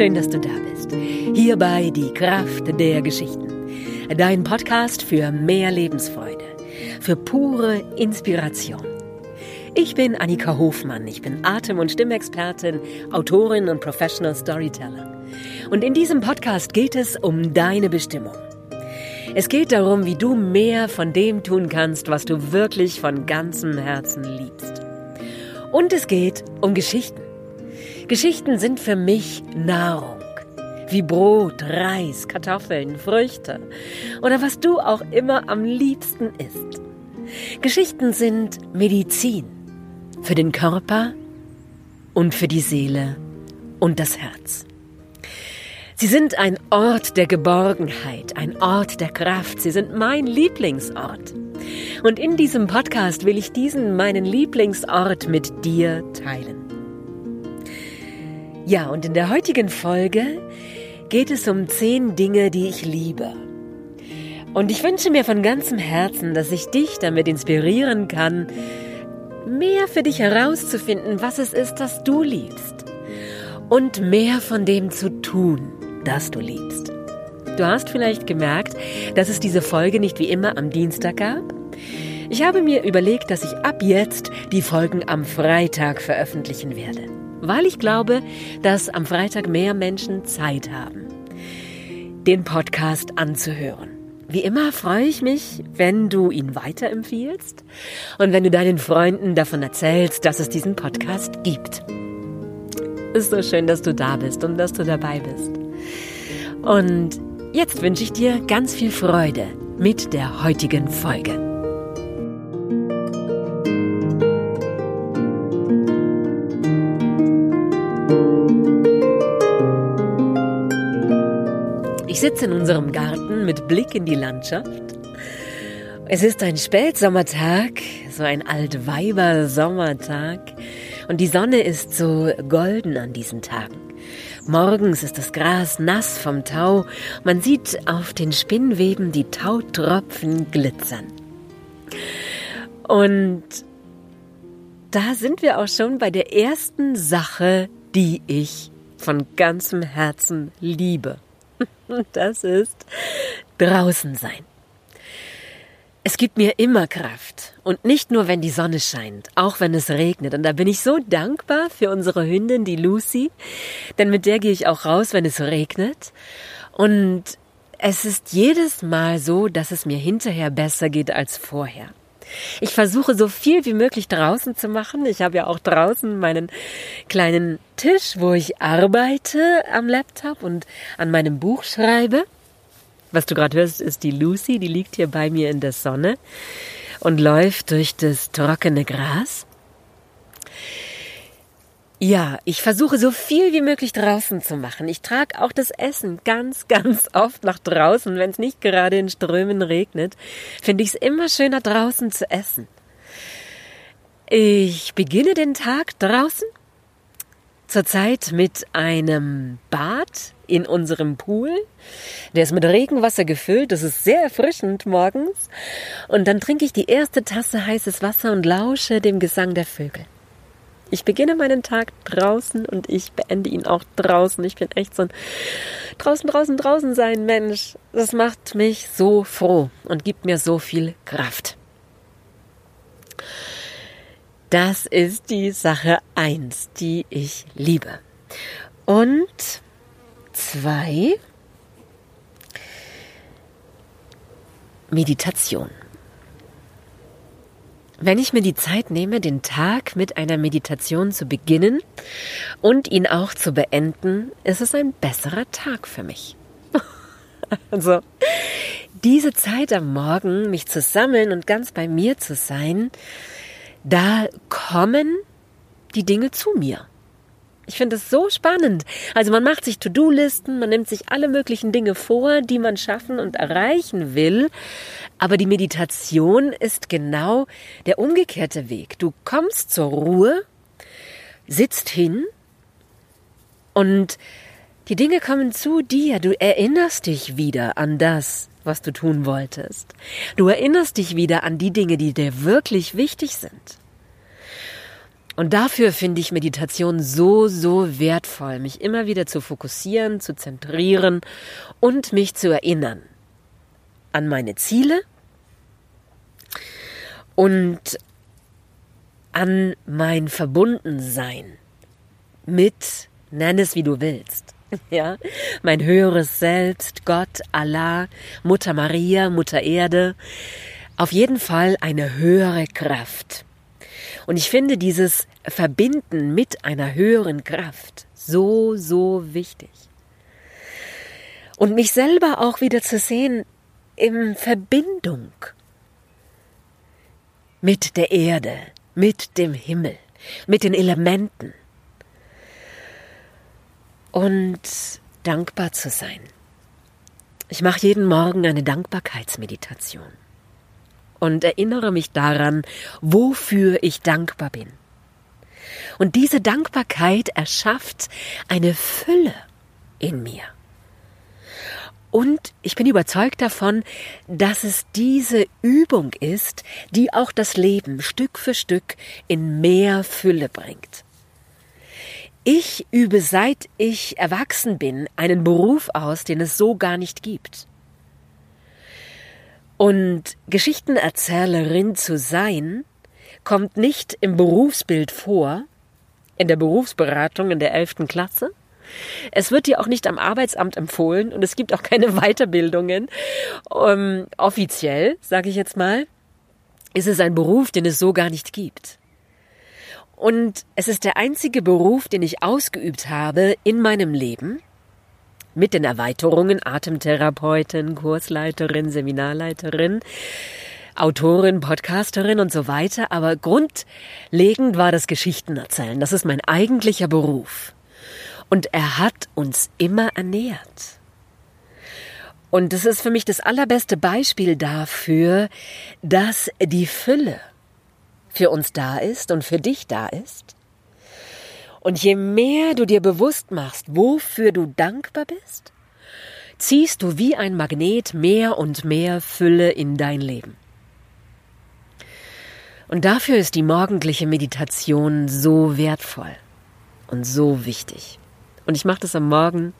schön, dass du da bist. Hierbei die Kraft der Geschichten. Dein Podcast für mehr Lebensfreude, für pure Inspiration. Ich bin Annika Hofmann, ich bin Atem- und Stimmexpertin, Autorin und Professional Storyteller. Und in diesem Podcast geht es um deine Bestimmung. Es geht darum, wie du mehr von dem tun kannst, was du wirklich von ganzem Herzen liebst. Und es geht um Geschichten. Geschichten sind für mich Nahrung. Wie Brot, Reis, Kartoffeln, Früchte oder was du auch immer am liebsten isst. Geschichten sind Medizin für den Körper und für die Seele und das Herz. Sie sind ein Ort der Geborgenheit, ein Ort der Kraft. Sie sind mein Lieblingsort. Und in diesem Podcast will ich diesen meinen Lieblingsort mit dir teilen. Ja, und in der heutigen Folge geht es um zehn Dinge, die ich liebe. Und ich wünsche mir von ganzem Herzen, dass ich dich damit inspirieren kann, mehr für dich herauszufinden, was es ist, das du liebst. Und mehr von dem zu tun, das du liebst. Du hast vielleicht gemerkt, dass es diese Folge nicht wie immer am Dienstag gab. Ich habe mir überlegt, dass ich ab jetzt die Folgen am Freitag veröffentlichen werde weil ich glaube, dass am Freitag mehr Menschen Zeit haben, den Podcast anzuhören. Wie immer freue ich mich, wenn du ihn weiterempfiehlst und wenn du deinen Freunden davon erzählst, dass es diesen Podcast gibt. Ist so schön, dass du da bist und dass du dabei bist. Und jetzt wünsche ich dir ganz viel Freude mit der heutigen Folge. Ich sitze in unserem Garten mit Blick in die Landschaft. Es ist ein Spätsommertag, so ein Altweiber-Sommertag. Und die Sonne ist so golden an diesen Tagen. Morgens ist das Gras nass vom Tau. Man sieht auf den Spinnweben die Tautropfen glitzern. Und da sind wir auch schon bei der ersten Sache, die ich von ganzem Herzen liebe. Und das ist draußen sein. Es gibt mir immer Kraft. Und nicht nur, wenn die Sonne scheint, auch wenn es regnet. Und da bin ich so dankbar für unsere Hündin, die Lucy. Denn mit der gehe ich auch raus, wenn es regnet. Und es ist jedes Mal so, dass es mir hinterher besser geht als vorher. Ich versuche so viel wie möglich draußen zu machen. Ich habe ja auch draußen meinen kleinen Tisch, wo ich arbeite am Laptop und an meinem Buch schreibe. Was du gerade hörst, ist die Lucy, die liegt hier bei mir in der Sonne und läuft durch das trockene Gras. Ja, ich versuche so viel wie möglich draußen zu machen. Ich trage auch das Essen ganz, ganz oft nach draußen, wenn es nicht gerade in Strömen regnet. Finde ich es immer schöner draußen zu essen. Ich beginne den Tag draußen. Zurzeit mit einem Bad in unserem Pool. Der ist mit Regenwasser gefüllt. Das ist sehr erfrischend morgens. Und dann trinke ich die erste Tasse heißes Wasser und lausche dem Gesang der Vögel. Ich beginne meinen Tag draußen und ich beende ihn auch draußen. Ich bin echt so ein draußen, draußen, draußen sein Mensch. Das macht mich so froh und gibt mir so viel Kraft. Das ist die Sache eins, die ich liebe. Und zwei, Meditation. Wenn ich mir die Zeit nehme, den Tag mit einer Meditation zu beginnen und ihn auch zu beenden, ist es ein besserer Tag für mich. also, diese Zeit am Morgen, mich zu sammeln und ganz bei mir zu sein, da kommen die Dinge zu mir. Ich finde es so spannend. Also man macht sich To-Do-Listen, man nimmt sich alle möglichen Dinge vor, die man schaffen und erreichen will. Aber die Meditation ist genau der umgekehrte Weg. Du kommst zur Ruhe, sitzt hin und die Dinge kommen zu dir. Du erinnerst dich wieder an das, was du tun wolltest. Du erinnerst dich wieder an die Dinge, die dir wirklich wichtig sind. Und dafür finde ich Meditation so, so wertvoll, mich immer wieder zu fokussieren, zu zentrieren und mich zu erinnern an meine Ziele und an mein Verbundensein mit, nenn es wie du willst, ja, mein höheres Selbst, Gott, Allah, Mutter Maria, Mutter Erde, auf jeden Fall eine höhere Kraft. Und ich finde dieses Verbinden mit einer höheren Kraft so, so wichtig. Und mich selber auch wieder zu sehen in Verbindung mit der Erde, mit dem Himmel, mit den Elementen. Und dankbar zu sein. Ich mache jeden Morgen eine Dankbarkeitsmeditation und erinnere mich daran, wofür ich dankbar bin. Und diese Dankbarkeit erschafft eine Fülle in mir. Und ich bin überzeugt davon, dass es diese Übung ist, die auch das Leben Stück für Stück in mehr Fülle bringt. Ich übe seit ich erwachsen bin einen Beruf aus, den es so gar nicht gibt. Und Geschichtenerzählerin zu sein, kommt nicht im Berufsbild vor, in der Berufsberatung in der elften Klasse. Es wird dir auch nicht am Arbeitsamt empfohlen und es gibt auch keine Weiterbildungen. Um, ähm, offiziell, sage ich jetzt mal, ist es ein Beruf, den es so gar nicht gibt. Und es ist der einzige Beruf, den ich ausgeübt habe in meinem Leben, mit den Erweiterungen Atemtherapeutin, Kursleiterin, Seminarleiterin, Autorin, Podcasterin und so weiter, aber grundlegend war das Geschichtenerzählen. Das ist mein eigentlicher Beruf. Und er hat uns immer ernährt. Und das ist für mich das allerbeste Beispiel dafür, dass die Fülle für uns da ist und für dich da ist und je mehr du dir bewusst machst, wofür du dankbar bist, ziehst du wie ein Magnet mehr und mehr Fülle in dein Leben. Und dafür ist die morgendliche Meditation so wertvoll und so wichtig. Und ich mache das am Morgen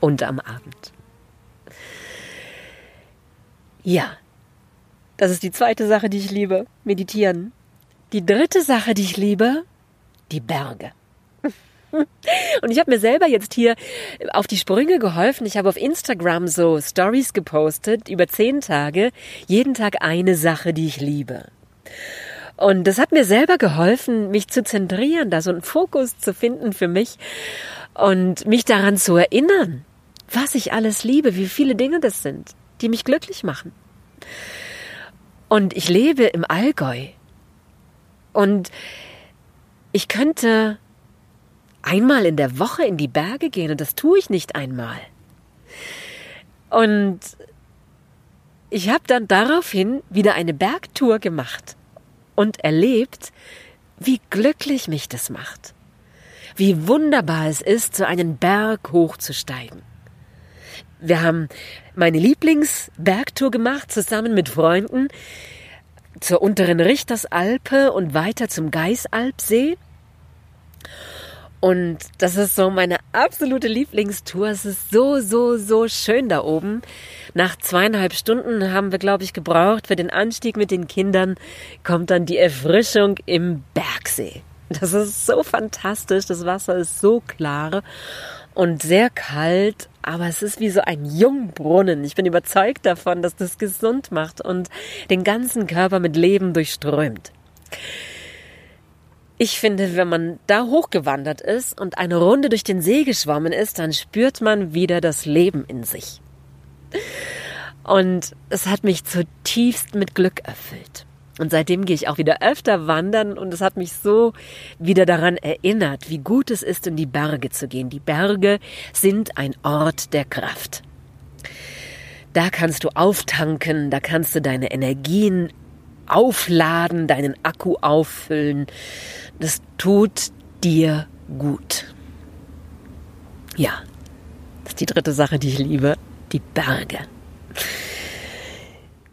und am Abend. Ja, das ist die zweite Sache, die ich liebe, meditieren. Die dritte Sache, die ich liebe, die Berge. Und ich habe mir selber jetzt hier auf die Sprünge geholfen. Ich habe auf Instagram so Stories gepostet über zehn Tage, jeden Tag eine Sache, die ich liebe. Und das hat mir selber geholfen, mich zu zentrieren, da so einen Fokus zu finden für mich und mich daran zu erinnern, was ich alles liebe, wie viele Dinge das sind, die mich glücklich machen. Und ich lebe im Allgäu. Und ich könnte einmal in der Woche in die Berge gehen und das tue ich nicht einmal. Und ich habe dann daraufhin wieder eine Bergtour gemacht und erlebt, wie glücklich mich das macht. Wie wunderbar es ist, so einen Berg hochzusteigen. Wir haben meine Lieblingsbergtour gemacht, zusammen mit Freunden, zur unteren Richtersalpe und weiter zum Geisalpsee. Und das ist so meine absolute Lieblingstour. Es ist so, so, so schön da oben. Nach zweieinhalb Stunden haben wir, glaube ich, gebraucht für den Anstieg mit den Kindern, kommt dann die Erfrischung im Bergsee. Das ist so fantastisch. Das Wasser ist so klar und sehr kalt, aber es ist wie so ein Jungbrunnen. Ich bin überzeugt davon, dass das gesund macht und den ganzen Körper mit Leben durchströmt. Ich finde, wenn man da hochgewandert ist und eine Runde durch den See geschwommen ist, dann spürt man wieder das Leben in sich. Und es hat mich zutiefst mit Glück erfüllt. Und seitdem gehe ich auch wieder öfter wandern und es hat mich so wieder daran erinnert, wie gut es ist, in die Berge zu gehen. Die Berge sind ein Ort der Kraft. Da kannst du auftanken, da kannst du deine Energien aufladen, deinen Akku auffüllen. Das tut dir gut. Ja, das ist die dritte Sache, die ich liebe, die Berge.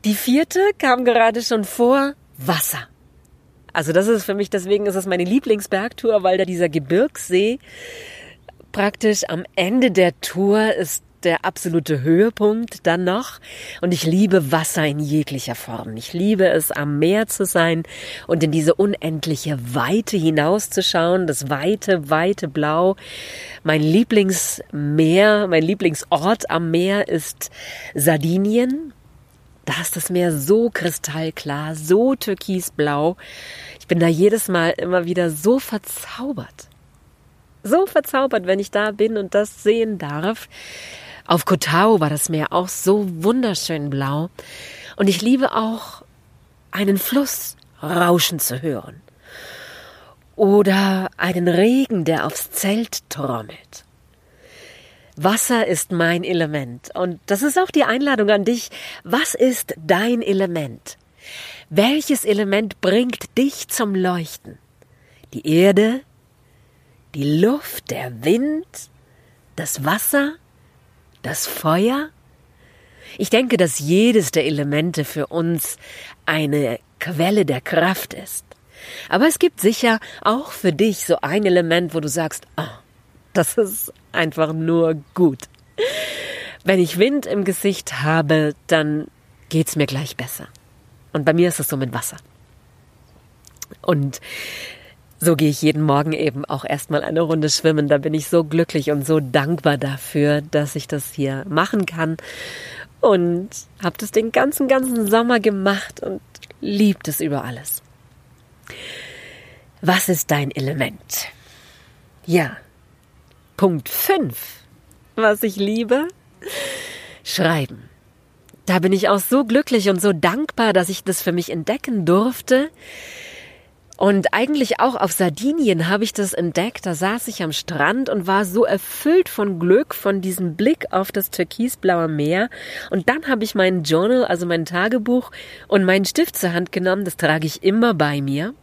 Die vierte kam gerade schon vor, Wasser. Also das ist für mich, deswegen ist es meine Lieblingsbergtour, weil da dieser Gebirgssee praktisch am Ende der Tour ist der absolute Höhepunkt dann noch. Und ich liebe Wasser in jeglicher Form. Ich liebe es, am Meer zu sein und in diese unendliche Weite hinauszuschauen, das weite, weite Blau. Mein Lieblingsmeer, mein Lieblingsort am Meer ist Sardinien. Da ist das Meer so kristallklar, so türkisblau. Ich bin da jedes Mal immer wieder so verzaubert. So verzaubert, wenn ich da bin und das sehen darf. Auf Kotau war das Meer auch so wunderschön blau. Und ich liebe auch einen Fluss rauschen zu hören. Oder einen Regen, der aufs Zelt trommelt. Wasser ist mein Element. Und das ist auch die Einladung an dich. Was ist dein Element? Welches Element bringt dich zum Leuchten? Die Erde? Die Luft? Der Wind? Das Wasser? Das Feuer? Ich denke, dass jedes der Elemente für uns eine Quelle der Kraft ist. Aber es gibt sicher auch für dich so ein Element, wo du sagst, oh, das ist einfach nur gut. Wenn ich Wind im Gesicht habe, dann geht's mir gleich besser. Und bei mir ist es so mit Wasser. Und so gehe ich jeden Morgen eben auch erstmal eine Runde schwimmen. Da bin ich so glücklich und so dankbar dafür, dass ich das hier machen kann. Und habe das den ganzen, ganzen Sommer gemacht und liebt es über alles. Was ist dein Element? Ja, Punkt 5, was ich liebe, schreiben. Da bin ich auch so glücklich und so dankbar, dass ich das für mich entdecken durfte, und eigentlich auch auf Sardinien habe ich das entdeckt. Da saß ich am Strand und war so erfüllt von Glück, von diesem Blick auf das türkisblaue Meer. Und dann habe ich meinen Journal, also mein Tagebuch und meinen Stift zur Hand genommen. Das trage ich immer bei mir.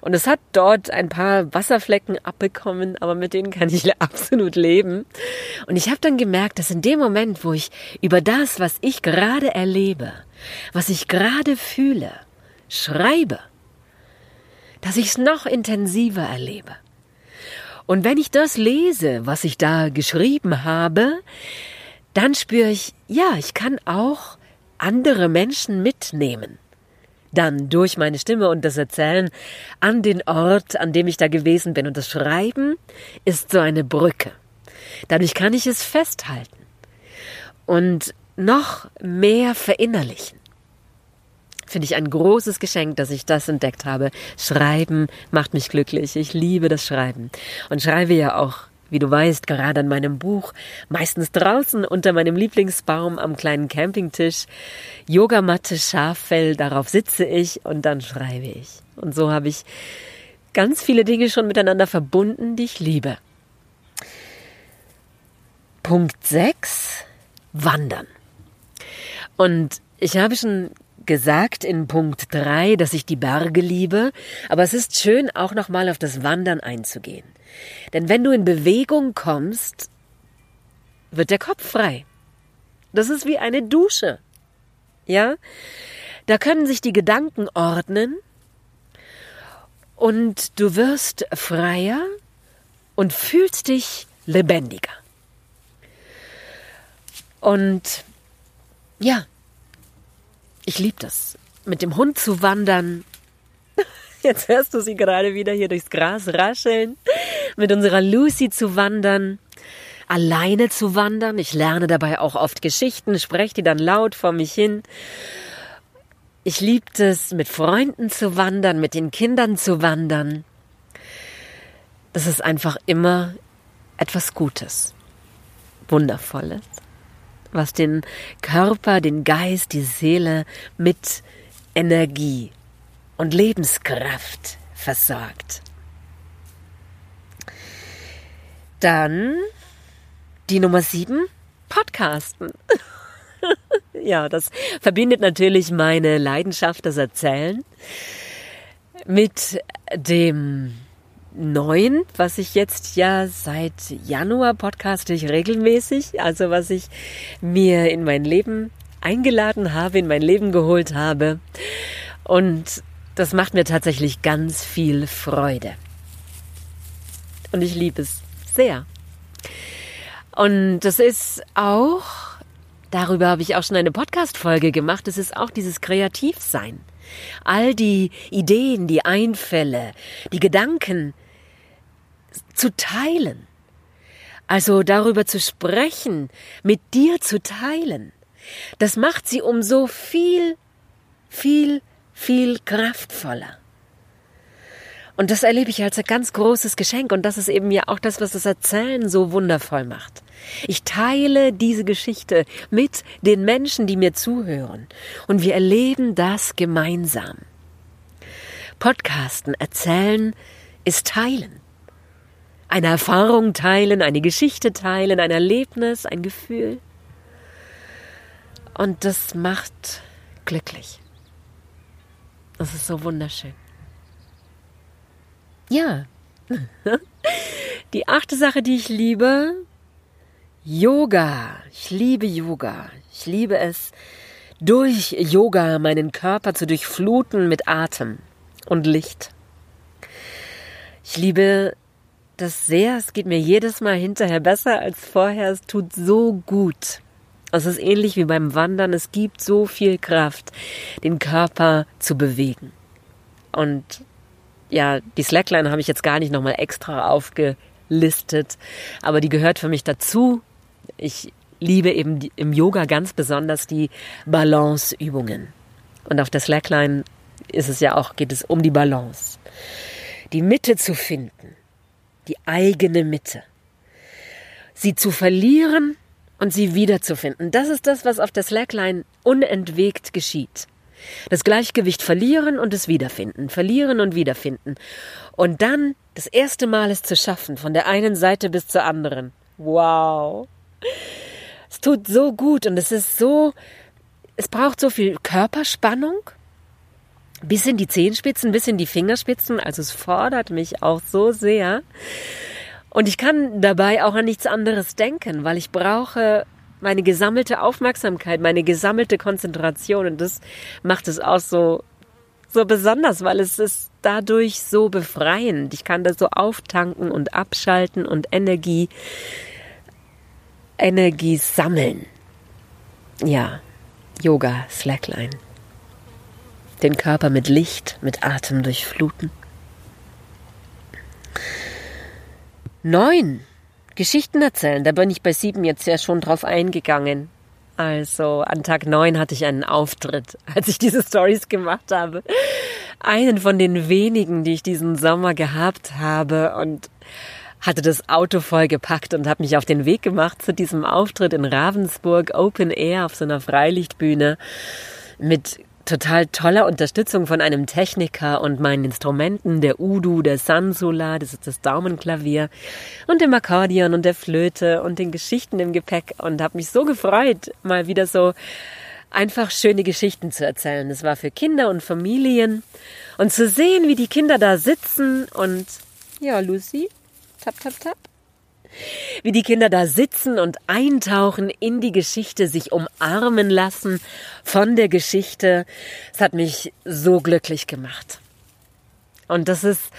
Und es hat dort ein paar Wasserflecken abbekommen, aber mit denen kann ich absolut leben. Und ich habe dann gemerkt, dass in dem Moment, wo ich über das, was ich gerade erlebe, was ich gerade fühle, schreibe, dass ich es noch intensiver erlebe. Und wenn ich das lese, was ich da geschrieben habe, dann spüre ich, ja, ich kann auch andere Menschen mitnehmen. Dann durch meine Stimme und das Erzählen an den Ort, an dem ich da gewesen bin. Und das Schreiben ist so eine Brücke. Dadurch kann ich es festhalten und noch mehr verinnerlichen finde ich ein großes Geschenk, dass ich das entdeckt habe. Schreiben macht mich glücklich. Ich liebe das Schreiben und schreibe ja auch wie du weißt, gerade an meinem Buch, meistens draußen unter meinem Lieblingsbaum am kleinen Campingtisch, Yogamatte, Schaffell, darauf sitze ich und dann schreibe ich. Und so habe ich ganz viele Dinge schon miteinander verbunden, die ich liebe. Punkt 6. Wandern. Und ich habe schon gesagt in Punkt 3, dass ich die Berge liebe, aber es ist schön, auch nochmal auf das Wandern einzugehen. Denn wenn du in Bewegung kommst, wird der Kopf frei. Das ist wie eine Dusche. Ja? Da können sich die Gedanken ordnen und du wirst freier und fühlst dich lebendiger. Und ja, ich liebe das. Mit dem Hund zu wandern. Jetzt hörst du sie gerade wieder hier durchs Gras rascheln. Mit unserer Lucy zu wandern. Alleine zu wandern. Ich lerne dabei auch oft Geschichten, spreche die dann laut vor mich hin. Ich liebe es, mit Freunden zu wandern, mit den Kindern zu wandern. Das ist einfach immer etwas Gutes, Wundervolles was den Körper, den Geist, die Seele mit Energie und Lebenskraft versorgt. Dann die Nummer sieben, Podcasten. ja, das verbindet natürlich meine Leidenschaft, das Erzählen, mit dem neuen, was ich jetzt ja seit Januar podcaste ich regelmäßig, also was ich mir in mein Leben eingeladen habe, in mein Leben geholt habe. Und das macht mir tatsächlich ganz viel Freude. Und ich liebe es sehr. Und das ist auch, darüber habe ich auch schon eine Podcast-Folge gemacht, es ist auch dieses Kreativsein. All die Ideen, die Einfälle, die Gedanken zu teilen. Also darüber zu sprechen, mit dir zu teilen. Das macht sie um so viel, viel, viel kraftvoller. Und das erlebe ich als ein ganz großes Geschenk. Und das ist eben ja auch das, was das Erzählen so wundervoll macht. Ich teile diese Geschichte mit den Menschen, die mir zuhören. Und wir erleben das gemeinsam. Podcasten, erzählen ist teilen. Eine Erfahrung teilen, eine Geschichte teilen, ein Erlebnis, ein Gefühl. Und das macht glücklich. Das ist so wunderschön. Ja. Die achte Sache, die ich liebe, Yoga. Ich liebe Yoga. Ich liebe es, durch Yoga meinen Körper zu durchfluten mit Atem und Licht. Ich liebe das sehr. Es geht mir jedes Mal hinterher besser als vorher. Es tut so gut. Es ist ähnlich wie beim Wandern. Es gibt so viel Kraft, den Körper zu bewegen. Und ja, die Slackline habe ich jetzt gar nicht nochmal extra aufgelistet, aber die gehört für mich dazu. Ich liebe eben im Yoga ganz besonders die Balanceübungen. Und auf der Slackline ist es ja auch, geht es um die Balance. Die Mitte zu finden. Die eigene Mitte. Sie zu verlieren und sie wiederzufinden. Das ist das, was auf der Slackline unentwegt geschieht. Das Gleichgewicht verlieren und es wiederfinden, verlieren und wiederfinden. Und dann das erste Mal es zu schaffen, von der einen Seite bis zur anderen. Wow. Es tut so gut und es ist so, es braucht so viel Körperspannung, bis in die Zehenspitzen, bis in die Fingerspitzen. Also es fordert mich auch so sehr. Und ich kann dabei auch an nichts anderes denken, weil ich brauche meine gesammelte Aufmerksamkeit, meine gesammelte Konzentration. Und das macht es auch so, so besonders, weil es ist dadurch so befreiend. Ich kann das so auftanken und abschalten und Energie, Energie sammeln. Ja, Yoga, Slackline. Den Körper mit Licht, mit Atem durchfluten. Neun. Geschichten erzählen, da bin ich bei sieben jetzt ja schon drauf eingegangen. Also an Tag neun hatte ich einen Auftritt, als ich diese Stories gemacht habe. Einen von den wenigen, die ich diesen Sommer gehabt habe und hatte das Auto voll gepackt und habe mich auf den Weg gemacht zu diesem Auftritt in Ravensburg Open Air auf so einer Freilichtbühne mit total toller Unterstützung von einem Techniker und meinen Instrumenten, der Udu, der Sansula, das ist das Daumenklavier und dem Akkordeon und der Flöte und den Geschichten im Gepäck und habe mich so gefreut, mal wieder so einfach schöne Geschichten zu erzählen. Das war für Kinder und Familien und zu sehen, wie die Kinder da sitzen und ja, Lucy, tap, tap, tap wie die Kinder da sitzen und eintauchen in die Geschichte, sich umarmen lassen von der Geschichte. Es hat mich so glücklich gemacht. Und das ist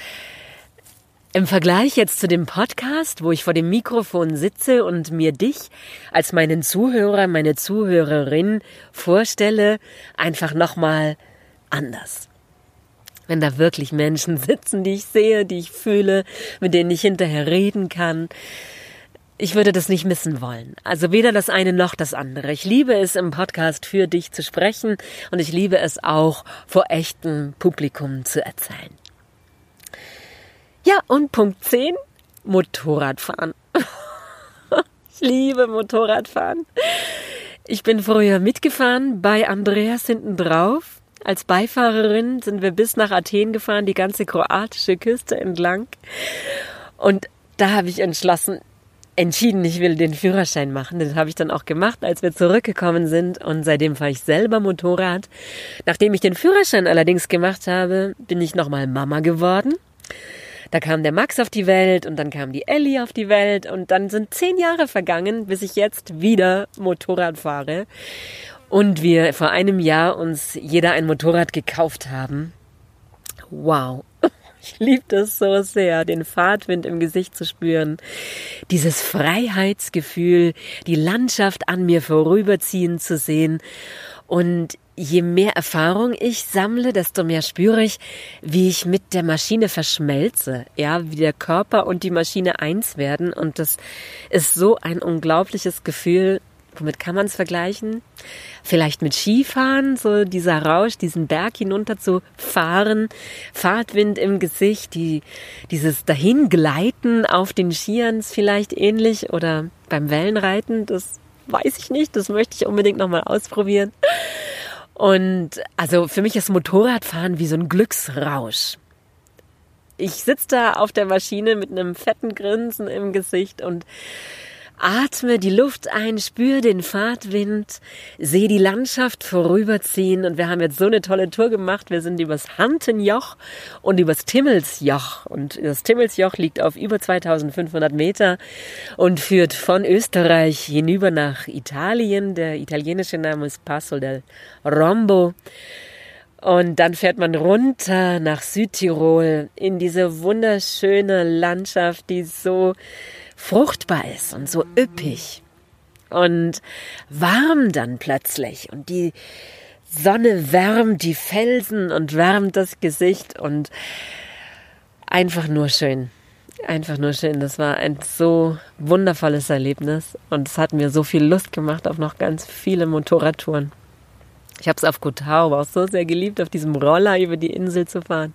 im Vergleich jetzt zu dem Podcast, wo ich vor dem Mikrofon sitze und mir dich als meinen Zuhörer, meine Zuhörerin vorstelle, einfach nochmal anders wenn da wirklich Menschen sitzen, die ich sehe, die ich fühle, mit denen ich hinterher reden kann. Ich würde das nicht missen wollen. Also weder das eine noch das andere. Ich liebe es im Podcast für dich zu sprechen und ich liebe es auch vor echtem Publikum zu erzählen. Ja, und Punkt 10, Motorradfahren. ich liebe Motorradfahren. Ich bin früher mitgefahren bei Andreas hinten drauf als Beifahrerin sind wir bis nach Athen gefahren, die ganze kroatische Küste entlang. Und da habe ich entschlossen, entschieden, ich will den Führerschein machen. Das habe ich dann auch gemacht, als wir zurückgekommen sind. Und seitdem fahre ich selber Motorrad. Nachdem ich den Führerschein allerdings gemacht habe, bin ich nochmal Mama geworden. Da kam der Max auf die Welt und dann kam die Ellie auf die Welt und dann sind zehn Jahre vergangen, bis ich jetzt wieder Motorrad fahre und wir vor einem Jahr uns jeder ein Motorrad gekauft haben. wow. Ich liebe das so sehr, den Fahrtwind im Gesicht zu spüren, dieses Freiheitsgefühl, die Landschaft an mir vorüberziehen zu sehen. Und je mehr Erfahrung ich sammle, desto mehr spüre ich, wie ich mit der Maschine verschmelze, ja, wie der Körper und die Maschine eins werden. Und das ist so ein unglaubliches Gefühl, Womit kann man es vergleichen? Vielleicht mit Skifahren, so dieser Rausch, diesen Berg hinunter zu fahren, Fahrtwind im Gesicht, die, dieses Dahingleiten auf den Skiern ist vielleicht ähnlich oder beim Wellenreiten, das weiß ich nicht, das möchte ich unbedingt nochmal ausprobieren. Und also für mich ist Motorradfahren wie so ein Glücksrausch. Ich sitze da auf der Maschine mit einem fetten Grinsen im Gesicht und Atme die Luft ein, spür den Fahrtwind, sehe die Landschaft vorüberziehen und wir haben jetzt so eine tolle Tour gemacht. Wir sind übers Hantenjoch und übers Timmelsjoch und das Timmelsjoch liegt auf über 2500 Meter und führt von Österreich hinüber nach Italien. Der italienische Name ist Passo del Rombo. Und dann fährt man runter nach Südtirol in diese wunderschöne Landschaft, die so fruchtbar ist und so üppig und warm dann plötzlich und die Sonne wärmt die Felsen und wärmt das Gesicht und einfach nur schön. Einfach nur schön. Das war ein so wundervolles Erlebnis und es hat mir so viel Lust gemacht auf noch ganz viele Motorradtouren. Ich habe es auf Kotau auch so sehr geliebt, auf diesem Roller über die Insel zu fahren.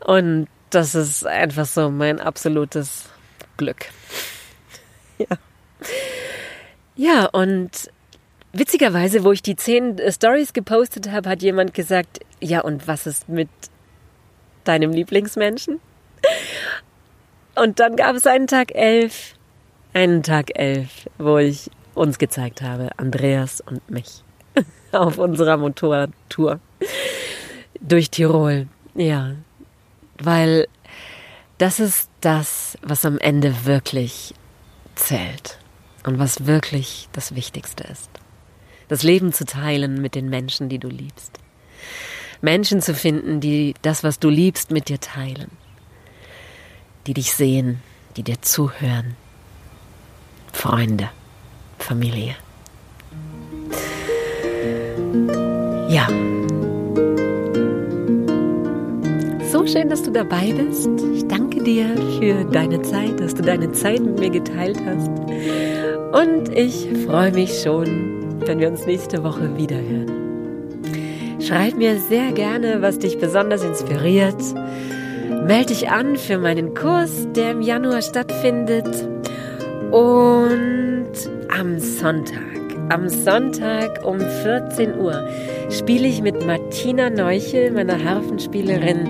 Und das ist einfach so mein absolutes Glück. ja. Ja, und witzigerweise, wo ich die zehn äh, Stories gepostet habe, hat jemand gesagt, ja, und was ist mit deinem Lieblingsmenschen? Und dann gab es einen Tag elf, einen Tag elf, wo ich uns gezeigt habe, Andreas und mich, auf unserer Motorradtour durch Tirol. Ja, weil das ist das, was am Ende wirklich zählt und was wirklich das Wichtigste ist. Das Leben zu teilen mit den Menschen, die du liebst. Menschen zu finden, die das, was du liebst, mit dir teilen. Die dich sehen, die dir zuhören. Freunde, Familie. Ja. So schön, dass du dabei bist. Ich danke dir für deine Zeit, dass du deine Zeit mit mir geteilt hast. Und ich freue mich schon, wenn wir uns nächste Woche wiederhören. Schreib mir sehr gerne, was dich besonders inspiriert. Melde dich an für meinen Kurs, der im Januar stattfindet. Und am Sonntag, am Sonntag um 14 Uhr spiele ich mit Martina Neuchel, meiner Harfenspielerin,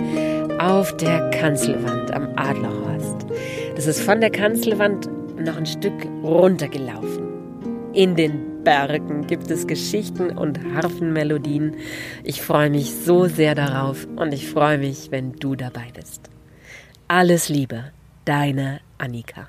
auf der Kanzelwand am Adlerhorst. Das ist von der Kanzelwand noch ein Stück runtergelaufen. In den Bergen gibt es Geschichten und Harfenmelodien. Ich freue mich so sehr darauf und ich freue mich, wenn du dabei bist. Alles Liebe, deine Annika.